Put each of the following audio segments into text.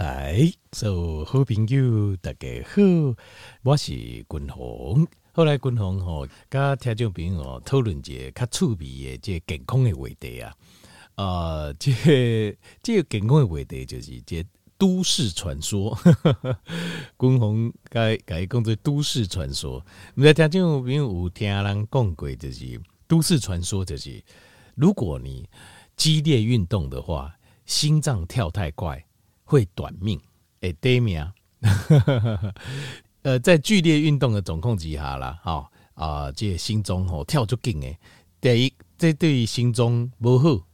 来，所有好朋友大家好，我是君鸿。后来君鸿吼，跟听众朋友讨论一个较趣味的这个健康的话题啊。啊，这个、这个健康的话题就是这都市传说。君鸿该该讲做都市传说。我们听众朋友有听人讲过，就是都市传说，就是如果你激烈运动的话，心脏跳太快。会短命，哎，短命。呃，在剧烈运动的总控之下啦，好、哦、啊，这个、心中哦跳就紧哎。第一，这对于心中不好，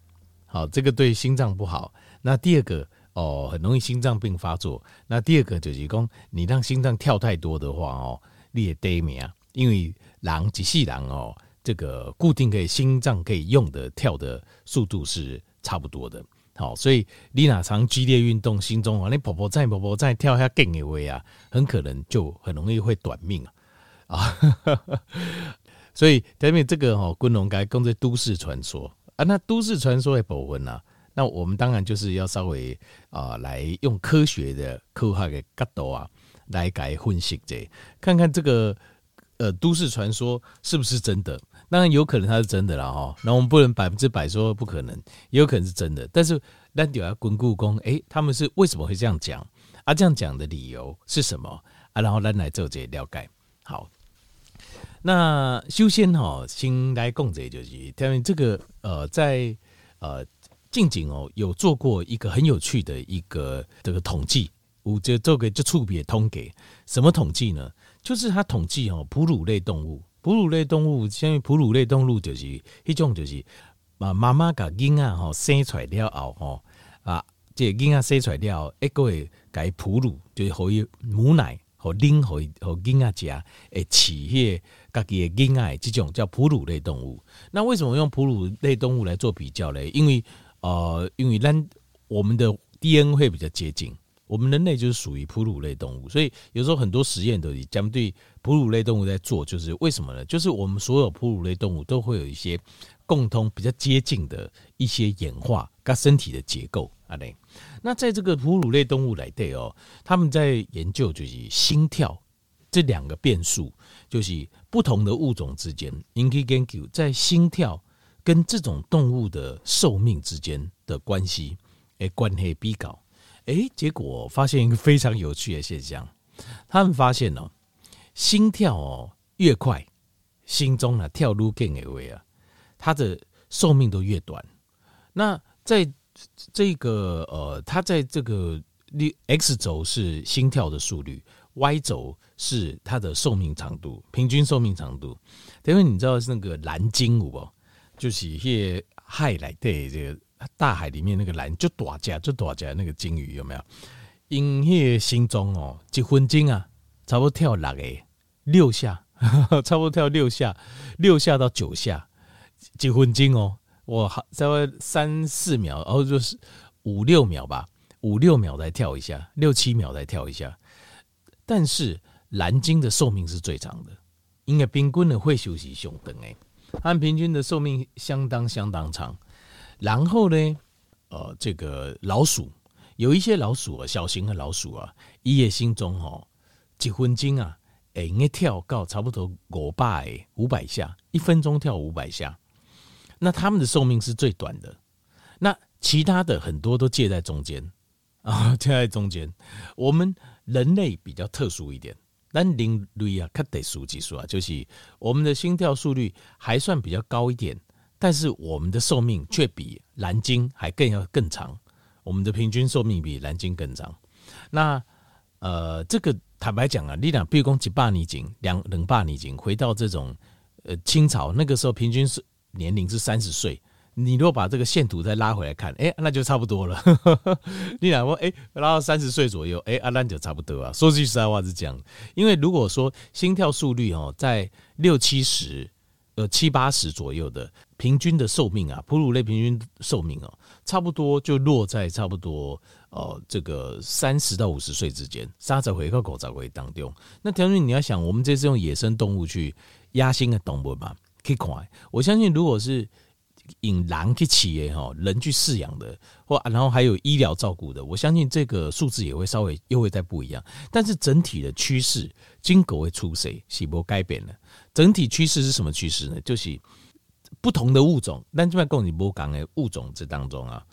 好，这个对心脏不好。那第二个哦，很容易心脏病发作。那第二个就是讲，你让心脏跳太多的话哦，你也短命。因为人机器人哦，这个固定可以心脏可以用的跳的速度是差不多的。好，所以你哪常激烈运动，心中啊，你婆婆再婆婆再跳下更的位啊，很可能就很容易会短命啊！啊，所以前面这个哈，君鸿该讲做都市传说啊，那都市传说的部分呢，那我们当然就是要稍微啊，来用科学的、科学的角度啊，来改分析这，看看这个呃都市传说是不是真的。当然有可能它是真的了哈，那我们不能百分之百说不可能，也有可能是真的。但是那就要滚故宫，哎，他们是为什么会这样讲？啊，这样讲的理由是什么？啊，然后咱来做这些了解。好，那修仙哈，先来讲这就是，因为这个呃，在呃近景哦，有做过一个很有趣的一个这个统计，我就做个就特别通给什么统计呢？就是他统计哦，哺乳类动物。哺乳类动物，像哺乳类动物就是一种，就是啊，妈妈甲婴儿吼生出来了后吼啊，这婴儿生出来了后，一个会给哺乳，就是可以母奶和奶和和婴儿吃，诶，起些家己的婴儿，这种叫哺乳类动物。那为什么用哺乳类动物来做比较嘞？因为呃，因为咱我们的 DNA 会比较接近。我们人类就是属于哺乳类动物，所以有时候很多实验都将对哺乳类动物在做，就是为什么呢？就是我们所有哺乳类动物都会有一些共通、比较接近的一些演化跟身体的结构啊。那在这个哺乳类动物来对哦，他们在研究就是心跳这两个变数，就是不同的物种之间，引起研究在心跳跟这种动物的寿命之间的关系，诶，关系比较。哎，结果发现一个非常有趣的现象，他们发现哦，心跳哦越快，心中啊跳愈紧的位啊，它的寿命都越短。那在这个呃，它在这个 X 轴是心跳的速率，Y 轴是它的寿命长度，平均寿命长度。因为你知道是那个蓝鲸舞哦，就是一些海来的这个。大海里面那个蓝就大只就大只那个鲸鱼有没有？因迄个心中哦，一分钟啊，差不多跳六个六下，差不多跳六下，六下到九下，一分钟哦，我好稍微三四秒，然后就是五六秒吧，五六秒再跳一下，六七秒再跳一下。但是蓝鲸的寿命是最长的，因为冰棍的会休息上长诶，按平均的寿命相当相当长。然后呢，呃，这个老鼠有一些老鼠啊，小型的老鼠啊，一夜心中哦，几分钟啊，哎，应该跳高差不多五百五百下，一分钟跳五百下，那他们的寿命是最短的。那其他的很多都介在中间啊，介在中间。我们人类比较特殊一点，但人类啊，看得数几数啊，就是我们的心跳速率还算比较高一点。但是我们的寿命却比蓝鲸还更要更长，我们的平均寿命比蓝鲸更长。那呃，这个坦白讲啊，你俩比如讲几百年前，两两百年前，回到这种呃清朝那个时候，平均是年龄是三十岁。你如果把这个线图再拉回来看，哎、那就差不多了。你俩说，哎、拉到三十岁左右，哎、欸，阿兰就差不多啊。说句实在话是这样，因为如果说心跳速率哦，在六七十。呃，七八十左右的平均的寿命啊，哺乳类平均寿命哦，差不多就落在差不多呃这个三十到五十岁之间，三十岁到五十回当中。那条件你要想，我们这次用野生动物去压心的动物嘛，可以快。我相信，如果是引狼去企业哈，人去饲养的，或然后还有医疗照顾的，我相信这个数字也会稍微又会再不一样。但是整体的趋势，金狗会出谁，是不改变了。整体趋势是什么趋势呢？就是不同的物种，但这边跟你不讲的物种这当中啊，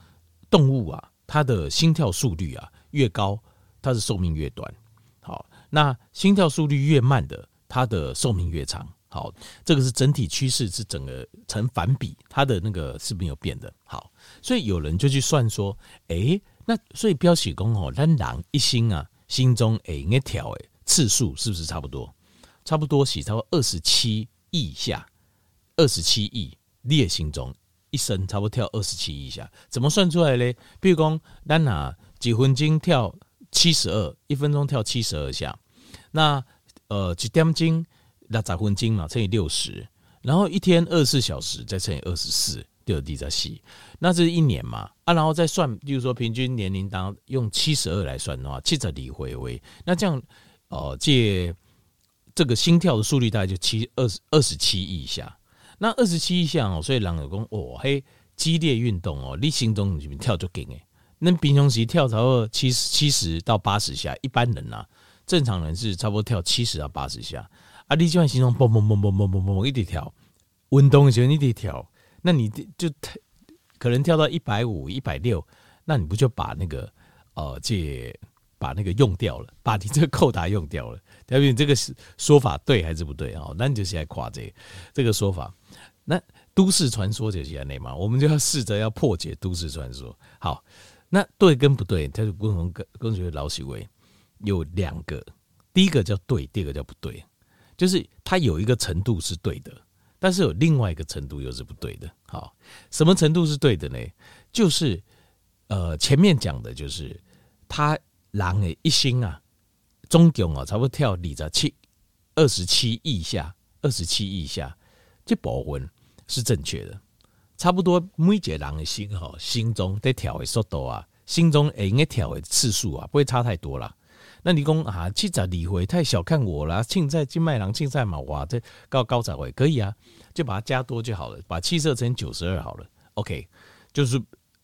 动物啊，它的心跳速率啊越高，它的寿命越短。好，那心跳速率越慢的，它的寿命越长。好，这个是整体趋势，是整个成反比，它的那个是没有变的。好，所以有人就去算说，哎，那所以标喜公哦，咱人一心啊，心中哎应该跳哎次数是不是差不多？差不多是差不多二十七亿下，二十七亿列心中一生差不多跳二十七亿下，怎么算出来嘞？比如讲，咱拿几分钟跳七十二，一分钟跳七十二下，那呃几点钟？那十分钟嘛，乘以六十，然后一天二十四小时再乘以二十四，第二地再细，那这是一年嘛。啊，然后再算，比如说平均年龄当用七十二来算的话，七十里回为，那这样哦，借这个心跳的速率大概就七二十二十七亿下，那二十七亿下哦，所以人有讲哦嘿，激烈运动哦，你心中里面跳就紧诶，那平常时跳差不多七十七十到八十下，一般人呐，正常人是差不多跳七十到八十下。啊，你就按心中蹦蹦蹦蹦蹦蹦蹦一直跳，运动的时候你得跳，那你就可能跳到一百五、一百六，那你不就把那个呃，这把那个用掉了，把你这个扣打用掉了？代表你这个说法对还是不对啊？那你就是来夸这个、这个说法。那都市传说就是这样嘛，我们就要试着要破解都市传说。好，那对跟不对，它就共同跟跟学老许为有两个，第一个叫对，第二个叫不对。就是它有一个程度是对的，但是有另外一个程度又是不对的。好，什么程度是对的呢？就是呃，前面讲的就是他狼的一心啊，总共啊，差不多跳二十七二十七亿下，二十七亿下，这部分是正确的。差不多每一个人的心哈，心中在跳的速度啊，心中应该跳的次数啊，不会差太多了。那你讲啊，七十二回太小看我了，庆在金麦郎庆在嘛，哇，这高高仔回可以啊，就把它加多就好了，把七设成九十二好了，OK，就是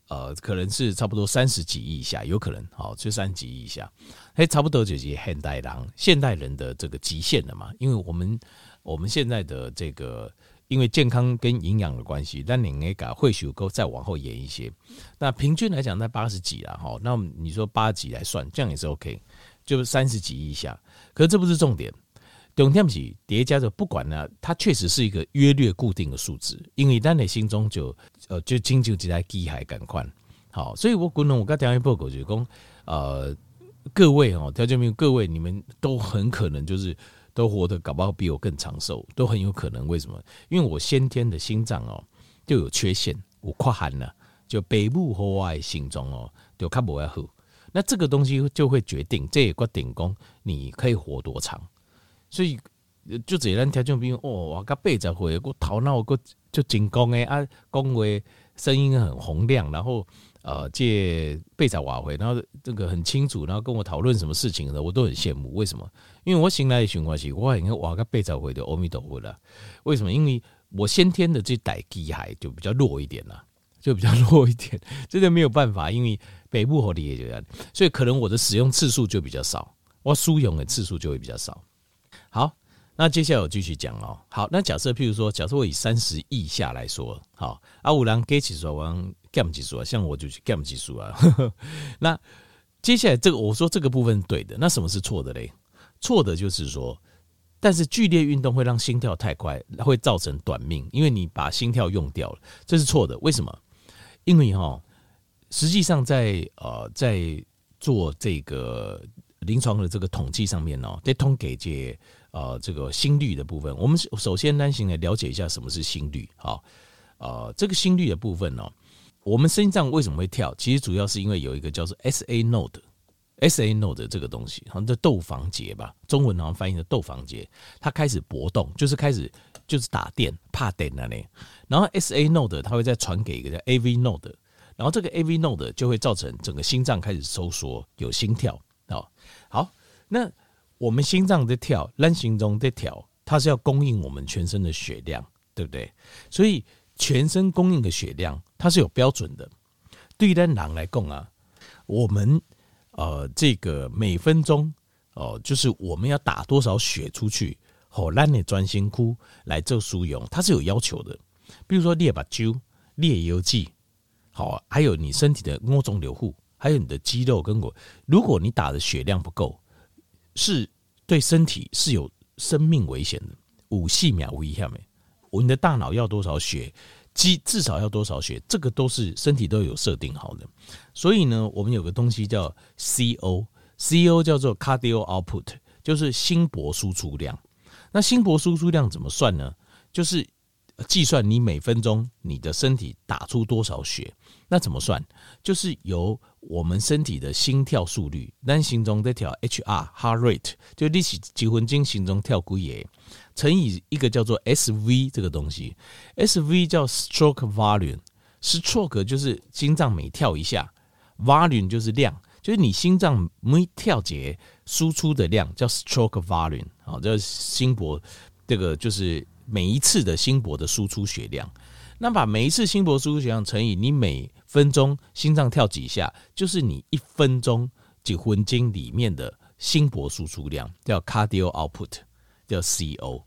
呃，可能是差不多三十几亿以下，有可能好，就三十几亿以下，哎，差不多就是现代人现代人的这个极限了嘛，因为我们我们现在的这个因为健康跟营养的关系，但你应该会许够再往后延一些，那平均来讲在八十几了哈，那你说八十几来算，这样也是 OK。就是三十几亿下，可这不是重点。重点是叠加着，不管呢，它确实是一个约略固定的数字，因为在你心中就呃就经就几台机海感宽。好，所以我可能我刚调研报告就讲，呃，各位哦，调节民各位，你们都很可能就是都活得搞不好比我更长寿，都很有可能。为什么？因为我先天的心脏哦就有缺陷，我跨寒了，就北部和外心脏哦就看不要好。那这个东西就会决定，这个顶功你可以活多长，所以就这样条件，比如哦，我个背着回，我头脑个就进攻诶啊，讲话声音很洪亮，然后呃，借背着瓦回，然后这个很清楚，然后跟我讨论什么事情的时候，我都很羡慕。为什么？因为我醒来的情况是，我应该瓦个背着回的阿弥陀佛了。为什么？因为我先天的这带机还就比较弱一点了，就比较弱一点，这个没有办法，因为。北部火力也就这样，所以可能我的使用次数就比较少，我输用的次数就会比较少。好，那接下来我继续讲哦。好，那假设譬如说，假设我以三十亿下来说，好，啊，五郎给技术，我 gam 技术啊，像我就去 gam 技术啊。那接下来这个，我说这个部分对的，那什么是错的嘞？错的就是说，但是剧烈运动会让心跳太快，会造成短命，因为你把心跳用掉了，这是错的。为什么？因为哈。实际上在，呃，在做这个临床的这个统计上面呢，在通给这呃这个心率的部分，我们首先单行来了解一下什么是心率啊？呃，这个心率的部分呢，我们心脏为什么会跳？其实主要是因为有一个叫做 SA node，SA node 这个东西，好像叫窦房结吧，中文好像翻译的窦房结，它开始搏动，就是开始就是打电，怕电那里。然后 SA node 它会再传给一个叫 AV node。然后这个 AV node 就会造成整个心脏开始收缩，有心跳。好，好，那我们心脏在跳，人心中在跳，它是要供应我们全身的血量，对不对？所以全身供应的血量，它是有标准的。对于人来讲啊，我们呃这个每分钟哦、就是我们要打多少血出去，好让你专心哭来做输用，它是有要求的。比如说列把灸、列油剂，好，还有你身体的欧肿瘤户，还有你的肌肉跟我，如果你打的血量不够，是对身体是有生命危险的。五细秒五一下没？我们的大脑要多少血，肌至少要多少血，这个都是身体都有设定好的。所以呢，我们有个东西叫 CO，CO 叫做 Cardio Output，就是心搏输出量。那心搏输出量怎么算呢？就是计算你每分钟你的身体打出多少血。那怎么算？就是由我们身体的心跳速率，单心中这条 HR heart rate，就你是几分钟心中跳几耶。乘以一个叫做 SV 这个东西，SV 叫 stroke volume，stroke 就是心脏每跳一下，volume 就是量，就是你心脏每跳节输出的量叫 stroke volume，好，叫心搏，这个就是每一次的心搏的输出血量。那把每一次心搏输出血量乘以你每分钟心脏跳几下，就是你一分钟几分钟里面的心搏输出量，叫 cardio output，叫 CO。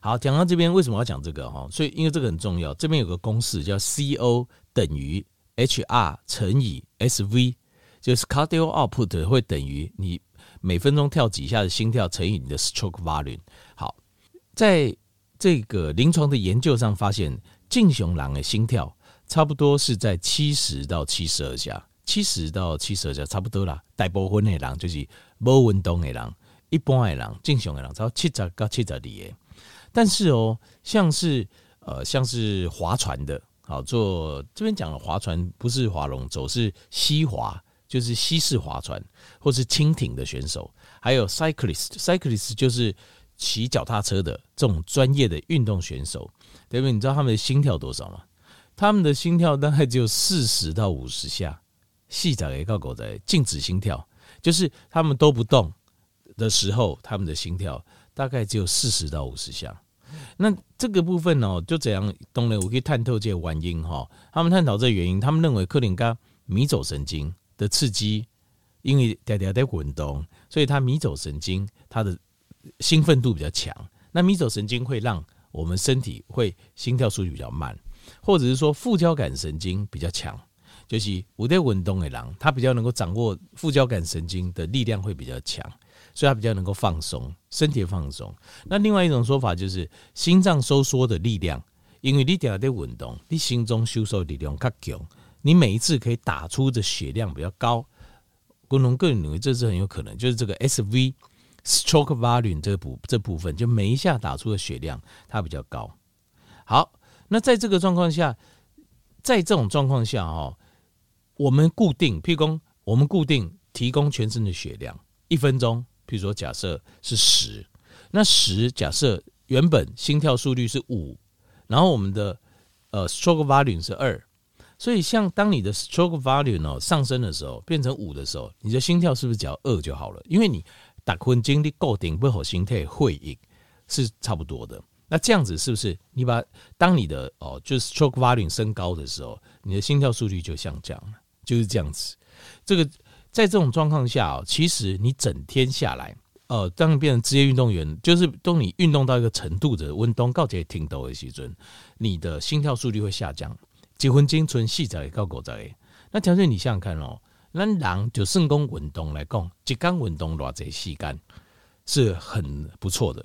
好，讲到这边，为什么要讲这个哈？所以因为这个很重要，这边有个公式叫 CO 等于 HR 乘以 SV，就是 cardio output 会等于你每分钟跳几下的心跳乘以你的 stroke volume。好，在这个临床的研究上发现，正常人的心跳差不多是在七十到七十二下，七十到七十二下差不多啦。大部分的人就是无运动的人，一般的人正常的人超七十到七十二的。但是哦，像是呃，像是划船的，好做这边讲的划船不是划龙舟，是西划，就是西式划船，或是轻艇的选手，还有 cyclist，cyclist 就是骑脚踏车的这种专业的运动选手，对不对？你知道他们的心跳多少吗？他们的心跳大概只有四十到五十下，细仔一个狗仔静止心跳，就是他们都不动的时候，他们的心跳。大概只有四十到五十下，那这个部分呢，就怎样？当然我可以探透这个原因哈。他们探讨这个原因，他们认为克林加迷走神经的刺激，因为大家在运动，所以它迷走神经它的兴奋度比较强。那迷走神经会让我们身体会心跳速率比较慢，或者是说副交感神经比较强，就是我在运动的人，他比较能够掌握副交感神经的力量会比较强。所以它比较能够放松，身体放松。那另外一种说法就是心脏收缩的力量，因为你点在运动，你心中收缩力量较强，你每一次可以打出的血量比较高。工农个人认为这是很有可能，就是这个 SV stroke volume 这部这部分，就每一下打出的血量它比较高。好，那在这个状况下，在这种状况下哦，我们固定，譬如说我们固定提供全身的血量，一分钟。譬如说，假设是十，那十假设原本心跳速率是五，然后我们的呃 stroke volume 是二，所以像当你的 stroke volume 哦上升的时候，变成五的时候，你的心跳是不是只要二就好了？因为你打昏精力够顶，不好心态会赢是差不多的。那这样子是不是你把当你的哦就是 stroke volume 升高的时候，你的心跳速率就下降了，就是这样子，这个。在这种状况下，其实你整天下来，呃，当你变成职业运动员，就是当你运动到一个程度的运动告诫停抖的时阵，你的心跳速率会下降，结婚精存细仔告狗仔。那条件你想想看哦，那人就肾功运动来讲，一天运动偌济时间是很不错的。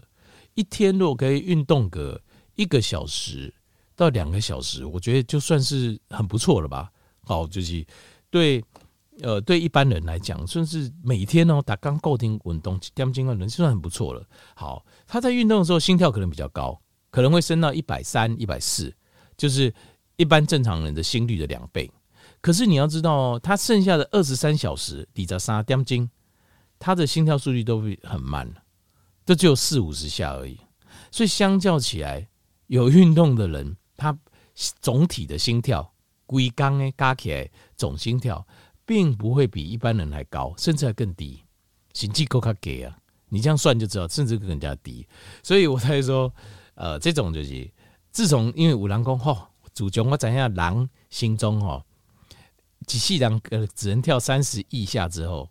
一天如果可以运动个一个小时到两个小时，我觉得就算是很不错了吧。好，就是对。呃，对一般人来讲，算是每天哦打刚固定运动，点钟人就算很不错了。好，他在运动的时候心跳可能比较高，可能会升到一百三、一百四，就是一般正常人的心率的两倍。可是你要知道哦，他剩下的二十三小时，你在三点钟，他的心跳速率都会很慢，都只有四五十下而已。所以相较起来，有运动的人，他总体的心跳，规工诶加起来总心跳。并不会比一般人还高，甚至还更低。心肌够卡给啊，你这样算就知道，甚至更加低。所以我才说，呃，这种就是自从因为五郎公吼，主角我讲一下狼心中哦，几细狼呃只能跳三十亿下之后，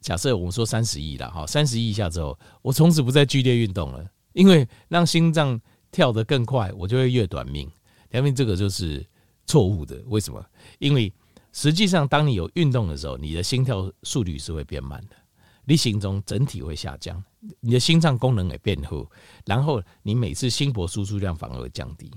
假设我们说三十亿了哈，三十亿下之后，我从此不再剧烈运动了，因为让心脏跳得更快，我就会越短命。因为这个就是错误的，为什么？因为实际上当你有运动的时候，你的心跳速率是会变慢的，你心中整体会下降，你的心脏功能也变好，然后你每次心搏输出量反而降低。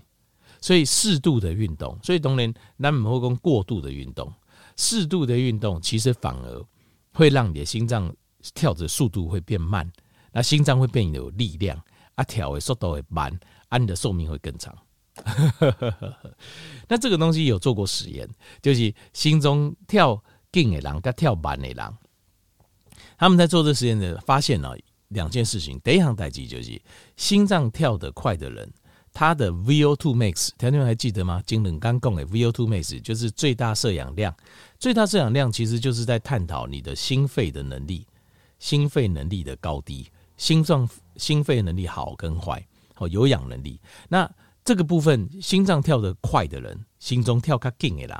所以适度的运动，所以当然咱不会讲过度的运动，适度的运动其实反而会让你的心脏跳的速度会变慢，那心脏会变有力量，啊跳的速度会慢，啊你的寿命会更长。那这个东西有做过实验，就是心中跳紧的人跟跳慢的人，他们在做这实验的发现了两件事情，第一项代际就是心脏跳得快的人。它的 VO2 max，条件还记得吗？精冷刚讲的 VO2 max 就是最大摄氧量。最大摄氧量其实就是在探讨你的心肺的能力，心肺能力的高低，心脏心肺能力好跟坏，哦，有氧能力。那这个部分，心脏跳得快的人，心中跳卡紧的人，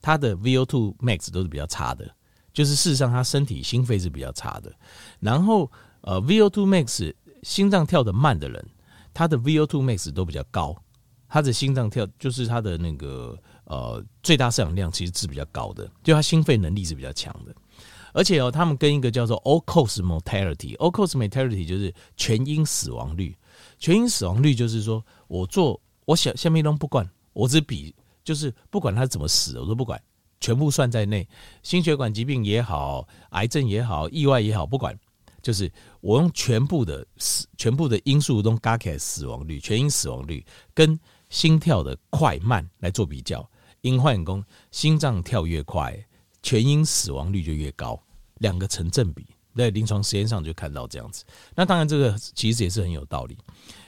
他的 VO2 max 都是比较差的，就是事实上他身体心肺是比较差的。然后呃，VO2 max 心脏跳得慢的人。他的 VO2 max 都比较高，他的心脏跳就是他的那个呃最大摄氧量其实是比较高的，就他心肺能力是比较强的。而且哦，他们跟一个叫做 all cause mortality，all cause mortality 就是全因死亡率。全因死亡率就是说我做我想下面都不管，我只比就是不管他怎么死，我都不管，全部算在内。心血管疾病也好，癌症也好，意外也好，不管。就是我用全部的死全部的因素都加起来死亡率，全因死亡率跟心跳的快慢来做比较，因换工心脏跳越快，全因死亡率就越高，两个成正比，在临床实验上就看到这样子。那当然这个其实也是很有道理，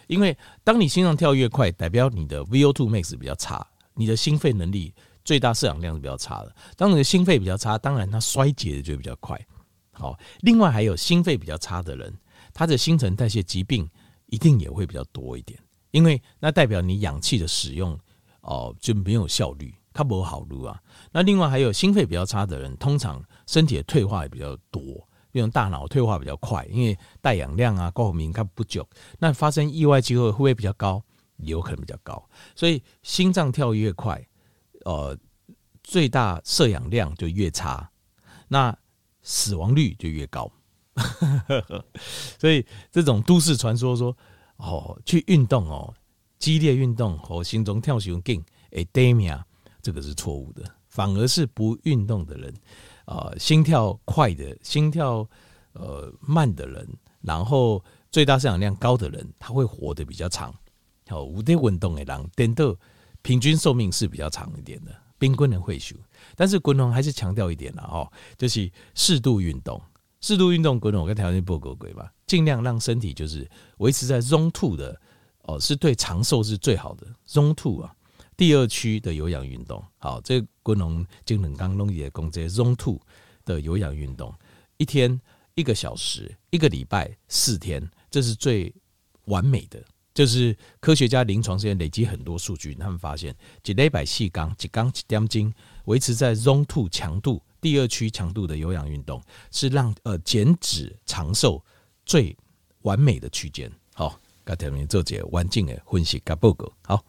因为当你心脏跳越快，代表你的 VO2 max 比较差，你的心肺能力最大摄氧量是比较差的。当你的心肺比较差，当然它衰竭的就比较快。好，另外还有心肺比较差的人，他的新陈代谢疾病一定也会比较多一点，因为那代表你氧气的使用哦就没有效率，它不好录啊。那另外还有心肺比较差的人，通常身体的退化也比较多，因为大脑退化比较快，因为带氧量啊、高敏感不久，那发生意外机会会不会比较高？有可能比较高。所以心脏跳越快，呃，最大摄氧量就越差。那死亡率就越高，所以这种都市传说说哦，去运动哦，激烈运动和心中跳熊劲诶，Damia，这个是错误的，反而是不运动的人，啊，心跳快的，心跳呃慢的人，然后最大摄氧量高的人，他会活得比较长。好，无得运动的人，等到平均寿命是比较长一点的。冰棍人会修，但是滚龙还是强调一点了哦，就是适度运动，适度运动滚龙我跟条件不够贵吧，尽量让身体就是维持在 Zone Two 的哦，是对长寿是最好的 Zone Two 啊。第二区的有氧运动，好，这滚龙精能刚弄也讲这 Zone Two 的有氧运动，一天一个小时，一个礼拜四天，这是最完美的。就是科学家临床实验累积很多数据，他们发现，一礼拜四天，一天一点钟，维持在 Zone Two 强度第二区强度的有氧运动，是让呃减脂长寿最完美的区间。好，刚才我们做这个环境的分析跟报告，好。